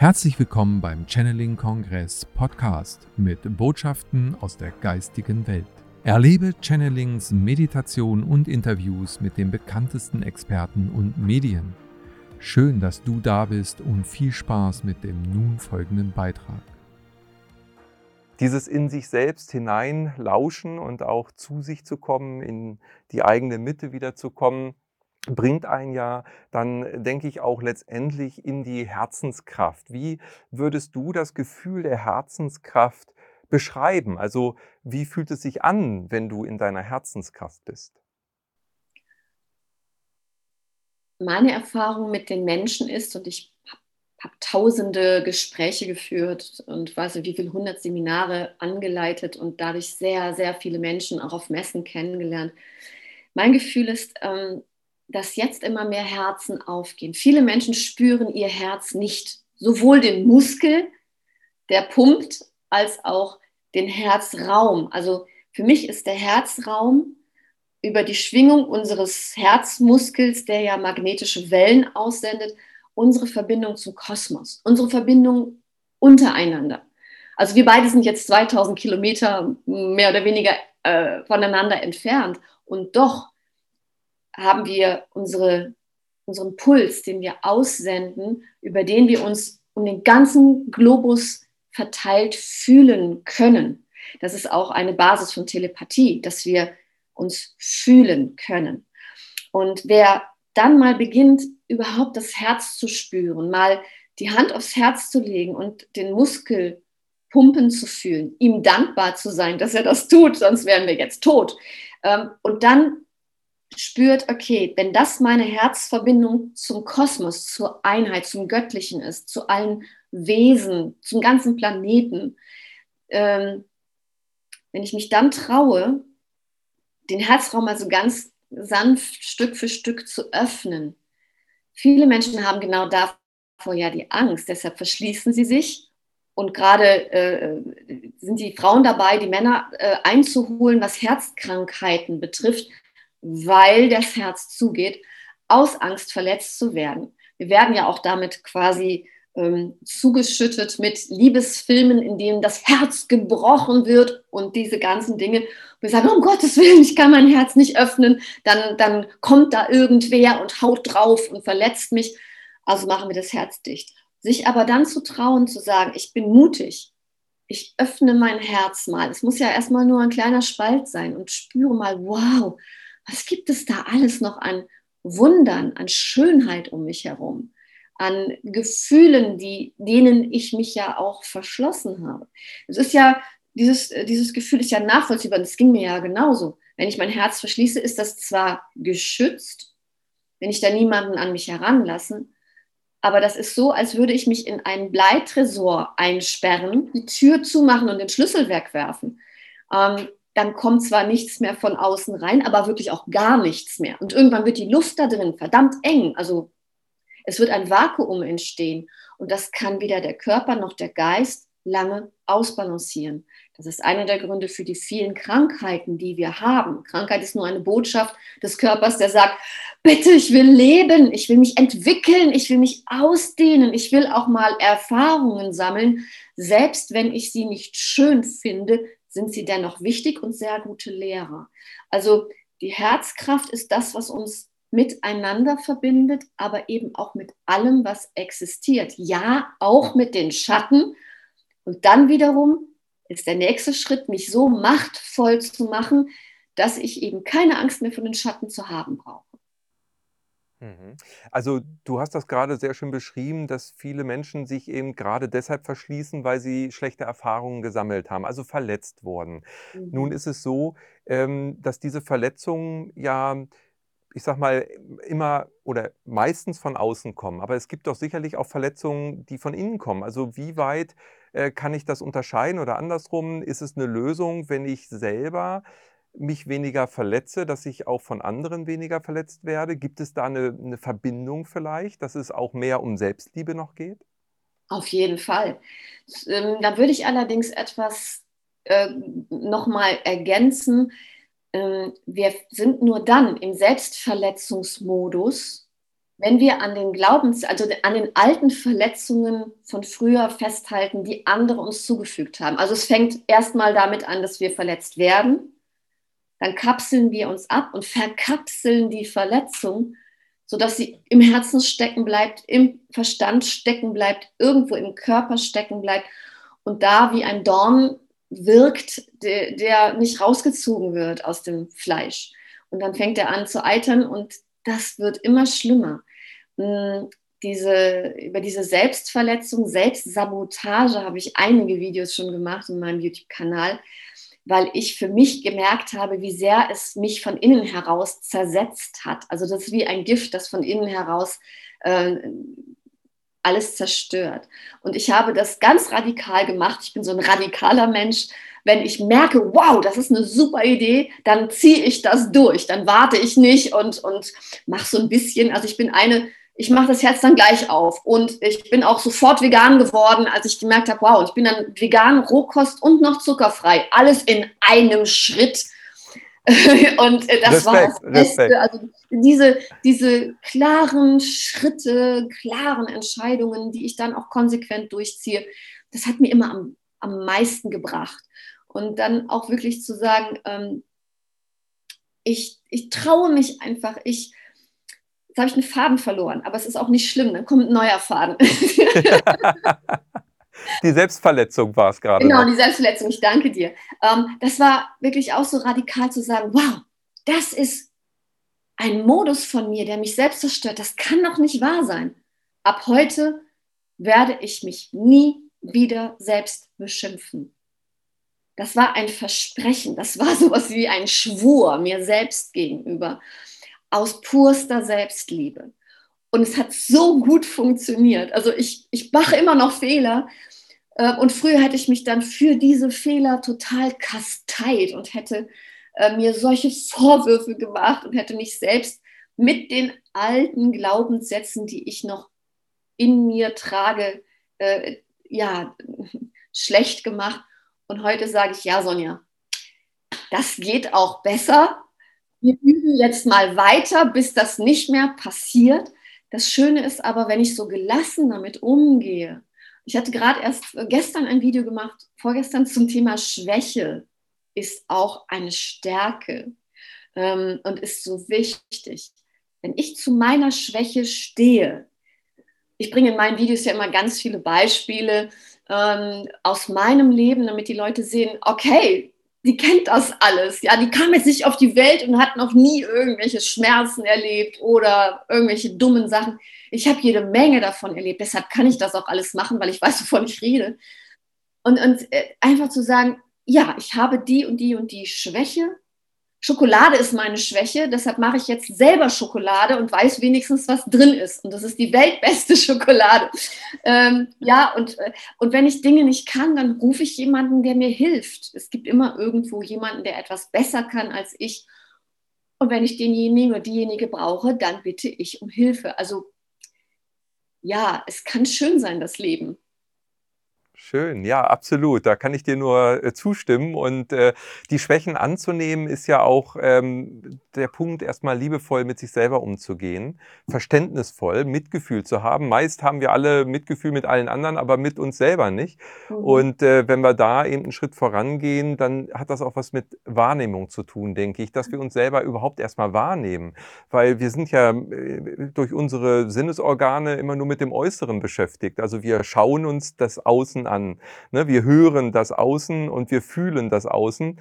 Herzlich willkommen beim Channeling Kongress Podcast mit Botschaften aus der geistigen Welt. Erlebe Channelings, Meditation und Interviews mit den bekanntesten Experten und Medien. Schön, dass du da bist und viel Spaß mit dem nun folgenden Beitrag. Dieses in sich selbst hineinlauschen und auch zu sich zu kommen, in die eigene Mitte wieder zu kommen, bringt einen ja dann, denke ich, auch letztendlich in die Herzenskraft. Wie würdest du das Gefühl der Herzenskraft beschreiben? Also wie fühlt es sich an, wenn du in deiner Herzenskraft bist? Meine Erfahrung mit den Menschen ist, und ich habe tausende Gespräche geführt und weiß nicht, wie viele hundert Seminare angeleitet und dadurch sehr, sehr viele Menschen auch auf Messen kennengelernt. Mein Gefühl ist, ähm, dass jetzt immer mehr Herzen aufgehen. Viele Menschen spüren ihr Herz nicht, sowohl den Muskel, der pumpt, als auch den Herzraum. Also für mich ist der Herzraum über die Schwingung unseres Herzmuskels, der ja magnetische Wellen aussendet, unsere Verbindung zum Kosmos, unsere Verbindung untereinander. Also wir beide sind jetzt 2000 Kilometer mehr oder weniger äh, voneinander entfernt und doch haben wir unsere, unseren Puls, den wir aussenden, über den wir uns um den ganzen Globus verteilt fühlen können. Das ist auch eine Basis von Telepathie, dass wir uns fühlen können. Und wer dann mal beginnt, überhaupt das Herz zu spüren, mal die Hand aufs Herz zu legen und den Muskel pumpen zu fühlen, ihm dankbar zu sein, dass er das tut, sonst wären wir jetzt tot. Ähm, und dann spürt, okay, wenn das meine Herzverbindung zum Kosmos, zur Einheit, zum Göttlichen ist, zu allen Wesen, zum ganzen Planeten, ähm, wenn ich mich dann traue, den Herzraum also ganz sanft Stück für Stück zu öffnen. Viele Menschen haben genau davor ja die Angst, deshalb verschließen sie sich. Und gerade äh, sind die Frauen dabei, die Männer äh, einzuholen, was Herzkrankheiten betrifft, weil das Herz zugeht, aus Angst verletzt zu werden. Wir werden ja auch damit quasi ähm, zugeschüttet mit Liebesfilmen, in denen das Herz gebrochen wird und diese ganzen Dinge. Wir sagen, um Gottes Willen, ich kann mein Herz nicht öffnen, dann, dann kommt da irgendwer und haut drauf und verletzt mich. Also machen wir das Herz dicht. Sich aber dann zu trauen, zu sagen, ich bin mutig, ich öffne mein Herz mal. Es muss ja erstmal nur ein kleiner Spalt sein und spüre mal, wow, was gibt es da alles noch an Wundern, an Schönheit um mich herum, an Gefühlen, die, denen ich mich ja auch verschlossen habe. Es ist ja, dieses, dieses Gefühl ist ja nachvollziehbar, das ging mir ja genauso. Wenn ich mein Herz verschließe, ist das zwar geschützt, wenn ich da niemanden an mich heranlasse, aber das ist so, als würde ich mich in einen Bleitresor einsperren, die Tür zumachen und den Schlüssel wegwerfen. Ähm, dann kommt zwar nichts mehr von außen rein, aber wirklich auch gar nichts mehr. Und irgendwann wird die Luft da drin verdammt eng. Also es wird ein Vakuum entstehen. Und das kann weder der Körper noch der Geist lange ausbalancieren. Das ist einer der Gründe für die vielen Krankheiten, die wir haben. Krankheit ist nur eine Botschaft des Körpers, der sagt, bitte, ich will leben, ich will mich entwickeln, ich will mich ausdehnen, ich will auch mal Erfahrungen sammeln. Selbst wenn ich sie nicht schön finde, sind sie dennoch wichtig und sehr gute Lehrer. Also die Herzkraft ist das, was uns miteinander verbindet, aber eben auch mit allem, was existiert. Ja, auch mit den Schatten. Und dann wiederum ist der nächste Schritt, mich so machtvoll zu machen, dass ich eben keine Angst mehr vor den Schatten zu haben brauche. Mhm. Also du hast das gerade sehr schön beschrieben, dass viele Menschen sich eben gerade deshalb verschließen, weil sie schlechte Erfahrungen gesammelt haben, also verletzt wurden. Nun mhm. ist es so, ähm, dass diese Verletzungen ja, ich sag mal, immer oder meistens von außen kommen. Aber es gibt doch sicherlich auch Verletzungen, die von innen kommen. Also wie weit äh, kann ich das unterscheiden oder andersrum? Ist es eine Lösung, wenn ich selber mich weniger verletze, dass ich auch von anderen weniger verletzt werde? Gibt es da eine, eine Verbindung vielleicht, dass es auch mehr um Selbstliebe noch geht? Auf jeden Fall. Ähm, da würde ich allerdings etwas äh, nochmal ergänzen. Ähm, wir sind nur dann im Selbstverletzungsmodus, wenn wir an den Glaubens, also an den alten Verletzungen von früher festhalten, die andere uns zugefügt haben. Also es fängt erstmal damit an, dass wir verletzt werden. Dann kapseln wir uns ab und verkapseln die Verletzung, sodass sie im Herzen stecken bleibt, im Verstand stecken bleibt, irgendwo im Körper stecken bleibt und da wie ein Dorn wirkt, der, der nicht rausgezogen wird aus dem Fleisch. Und dann fängt er an zu eitern und das wird immer schlimmer. Hm, diese, über diese Selbstverletzung, Selbstsabotage habe ich einige Videos schon gemacht in meinem YouTube-Kanal, weil ich für mich gemerkt habe, wie sehr es mich von innen heraus zersetzt hat. Also das ist wie ein Gift, das von innen heraus äh, alles zerstört. Und ich habe das ganz radikal gemacht. Ich bin so ein radikaler Mensch wenn ich merke, wow, das ist eine super Idee, dann ziehe ich das durch. Dann warte ich nicht und, und mache so ein bisschen. Also ich bin eine, ich mache das Herz dann gleich auf. Und ich bin auch sofort vegan geworden, als ich gemerkt habe, wow, ich bin dann vegan, Rohkost und noch zuckerfrei. Alles in einem Schritt. und äh, das Respekt, war das Beste. Respekt. Also diese, diese klaren Schritte, klaren Entscheidungen, die ich dann auch konsequent durchziehe, das hat mir immer am, am meisten gebracht. Und dann auch wirklich zu sagen, ähm, ich, ich traue mich einfach, ich, jetzt habe ich einen Faden verloren, aber es ist auch nicht schlimm, dann kommt ein neuer Faden. die Selbstverletzung war es gerade. Genau, noch. die Selbstverletzung, ich danke dir. Ähm, das war wirklich auch so radikal zu sagen, wow, das ist ein Modus von mir, der mich selbst zerstört. Das kann doch nicht wahr sein. Ab heute werde ich mich nie wieder selbst beschimpfen. Das war ein Versprechen, das war sowas wie ein Schwur mir selbst gegenüber, aus purster Selbstliebe. Und es hat so gut funktioniert. Also ich, ich mache immer noch Fehler. Äh, und früher hätte ich mich dann für diese Fehler total kasteit und hätte äh, mir solche Vorwürfe gemacht und hätte mich selbst mit den alten Glaubenssätzen, die ich noch in mir trage, äh, ja, schlecht gemacht. Und heute sage ich, ja, Sonja, das geht auch besser. Wir üben jetzt mal weiter, bis das nicht mehr passiert. Das Schöne ist aber, wenn ich so gelassen damit umgehe. Ich hatte gerade erst gestern ein Video gemacht, vorgestern zum Thema Schwäche ist auch eine Stärke ähm, und ist so wichtig. Wenn ich zu meiner Schwäche stehe, ich bringe in meinen Videos ja immer ganz viele Beispiele, ähm, aus meinem Leben, damit die Leute sehen, okay, die kennt das alles. Ja, die kam jetzt nicht auf die Welt und hat noch nie irgendwelche Schmerzen erlebt oder irgendwelche dummen Sachen. Ich habe jede Menge davon erlebt. Deshalb kann ich das auch alles machen, weil ich weiß, wovon ich rede. Und, und äh, einfach zu sagen, ja, ich habe die und die und die Schwäche Schokolade ist meine Schwäche, deshalb mache ich jetzt selber Schokolade und weiß wenigstens, was drin ist. Und das ist die weltbeste Schokolade. Ähm, ja, und, äh, und wenn ich Dinge nicht kann, dann rufe ich jemanden, der mir hilft. Es gibt immer irgendwo jemanden, der etwas besser kann als ich. Und wenn ich denjenigen oder diejenige brauche, dann bitte ich um Hilfe. Also ja, es kann schön sein, das Leben. Schön, ja, absolut. Da kann ich dir nur äh, zustimmen. Und äh, die Schwächen anzunehmen, ist ja auch ähm, der Punkt, erstmal liebevoll mit sich selber umzugehen, verständnisvoll, Mitgefühl zu haben. Meist haben wir alle Mitgefühl mit allen anderen, aber mit uns selber nicht. Mhm. Und äh, wenn wir da eben einen Schritt vorangehen, dann hat das auch was mit Wahrnehmung zu tun, denke ich, dass wir uns selber überhaupt erstmal wahrnehmen. Weil wir sind ja äh, durch unsere Sinnesorgane immer nur mit dem Äußeren beschäftigt. Also wir schauen uns das Außen an. Ne? Wir hören das Außen und wir fühlen das Außen.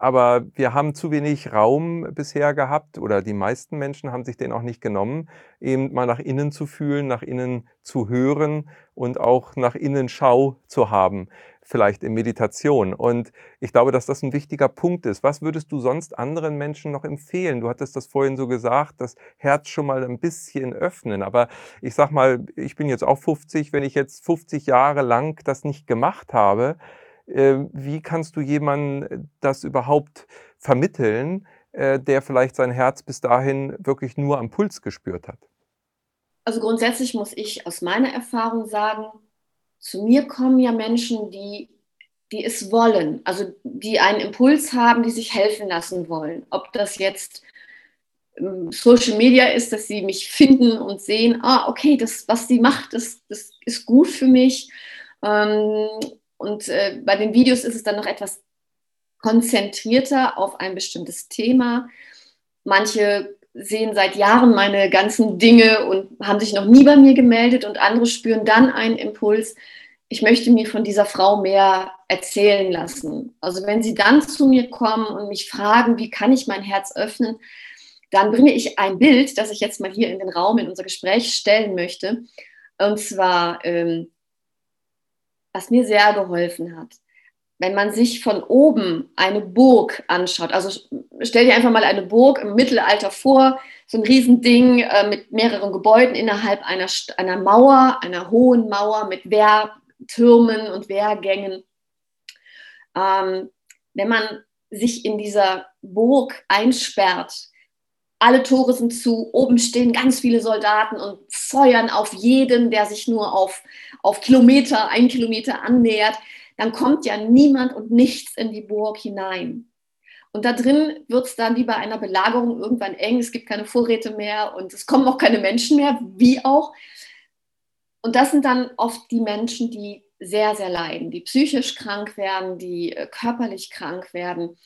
Aber wir haben zu wenig Raum bisher gehabt oder die meisten Menschen haben sich den auch nicht genommen, eben mal nach innen zu fühlen, nach innen zu hören und auch nach innen Schau zu haben, vielleicht in Meditation. Und ich glaube, dass das ein wichtiger Punkt ist. Was würdest du sonst anderen Menschen noch empfehlen? Du hattest das vorhin so gesagt, das Herz schon mal ein bisschen öffnen. Aber ich sag mal, ich bin jetzt auch 50, wenn ich jetzt 50 Jahre lang das nicht gemacht habe, ähm, wie kannst du jemandem äh, das überhaupt vermitteln, äh, der vielleicht sein Herz bis dahin wirklich nur am Puls gespürt hat? Also grundsätzlich muss ich aus meiner Erfahrung sagen, zu mir kommen ja Menschen, die, die es wollen, also die einen Impuls haben, die sich helfen lassen wollen. Ob das jetzt ähm, Social Media ist, dass sie mich finden und sehen, ah, okay, das, was sie macht, das, das ist gut für mich. Ähm, und äh, bei den Videos ist es dann noch etwas konzentrierter auf ein bestimmtes Thema. Manche sehen seit Jahren meine ganzen Dinge und haben sich noch nie bei mir gemeldet und andere spüren dann einen Impuls, ich möchte mir von dieser Frau mehr erzählen lassen. Also wenn sie dann zu mir kommen und mich fragen, wie kann ich mein Herz öffnen, dann bringe ich ein Bild, das ich jetzt mal hier in den Raum, in unser Gespräch stellen möchte. Und zwar, ähm, was mir sehr geholfen hat. Wenn man sich von oben eine Burg anschaut, also stell dir einfach mal eine Burg im Mittelalter vor, so ein Riesending äh, mit mehreren Gebäuden innerhalb einer, einer Mauer, einer hohen Mauer mit Wehrtürmen und Wehrgängen. Ähm, wenn man sich in dieser Burg einsperrt, alle Tore sind zu, oben stehen ganz viele Soldaten und feuern auf jeden, der sich nur auf, auf Kilometer, ein Kilometer annähert, dann kommt ja niemand und nichts in die Burg hinein. Und da drin wird es dann wie bei einer Belagerung irgendwann eng, es gibt keine Vorräte mehr und es kommen auch keine Menschen mehr, wie auch. Und das sind dann oft die Menschen, die sehr, sehr leiden, die psychisch krank werden, die äh, körperlich krank werden.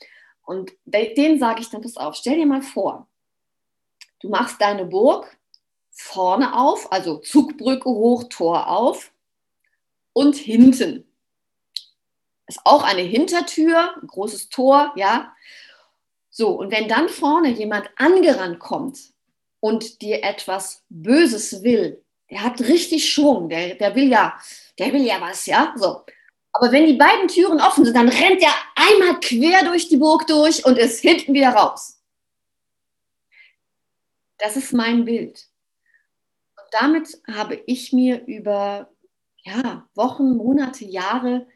Und denen sage ich dann, pass auf, stell dir mal vor, Du machst deine Burg vorne auf, also Zugbrücke hoch, Tor auf und hinten. Ist auch eine Hintertür, ein großes Tor, ja. So, und wenn dann vorne jemand angerannt kommt und dir etwas Böses will, der hat richtig Schwung, der, der will ja, der will ja was, ja. So. Aber wenn die beiden Türen offen sind, dann rennt er einmal quer durch die Burg durch und ist hinten wieder raus. Das ist mein Bild. Und damit habe ich mir über ja, Wochen, Monate, Jahre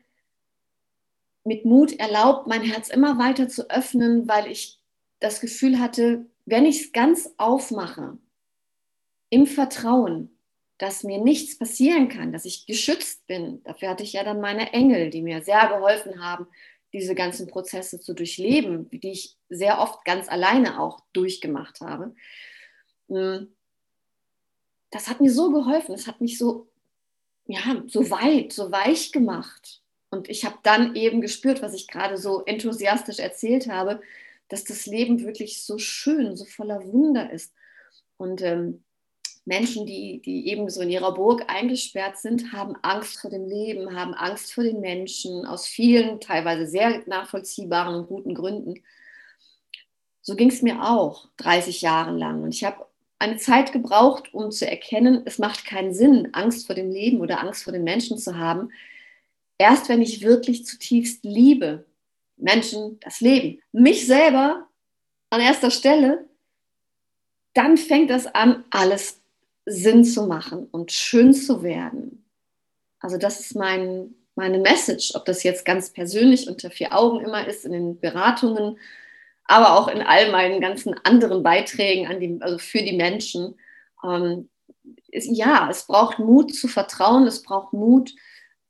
mit Mut erlaubt, mein Herz immer weiter zu öffnen, weil ich das Gefühl hatte, wenn ich es ganz aufmache, im Vertrauen, dass mir nichts passieren kann, dass ich geschützt bin. Dafür hatte ich ja dann meine Engel, die mir sehr geholfen haben, diese ganzen Prozesse zu durchleben, die ich sehr oft ganz alleine auch durchgemacht habe. Hm. das hat mir so geholfen, es hat mich so, ja, so weit, so weich gemacht. Und ich habe dann eben gespürt, was ich gerade so enthusiastisch erzählt habe, dass das Leben wirklich so schön, so voller Wunder ist. Und ähm, Menschen, die, die eben so in ihrer Burg eingesperrt sind, haben Angst vor dem Leben, haben Angst vor den Menschen, aus vielen, teilweise sehr nachvollziehbaren und guten Gründen. So ging es mir auch 30 Jahre lang. Und ich habe eine Zeit gebraucht, um zu erkennen, es macht keinen Sinn, Angst vor dem Leben oder Angst vor den Menschen zu haben. Erst wenn ich wirklich zutiefst liebe, Menschen, das Leben, mich selber an erster Stelle, dann fängt es an, alles Sinn zu machen und schön zu werden. Also das ist mein, meine Message, ob das jetzt ganz persönlich unter vier Augen immer ist, in den Beratungen aber auch in all meinen ganzen anderen Beiträgen an die, also für die Menschen. Ähm, ist, ja, es braucht Mut zu vertrauen, es braucht Mut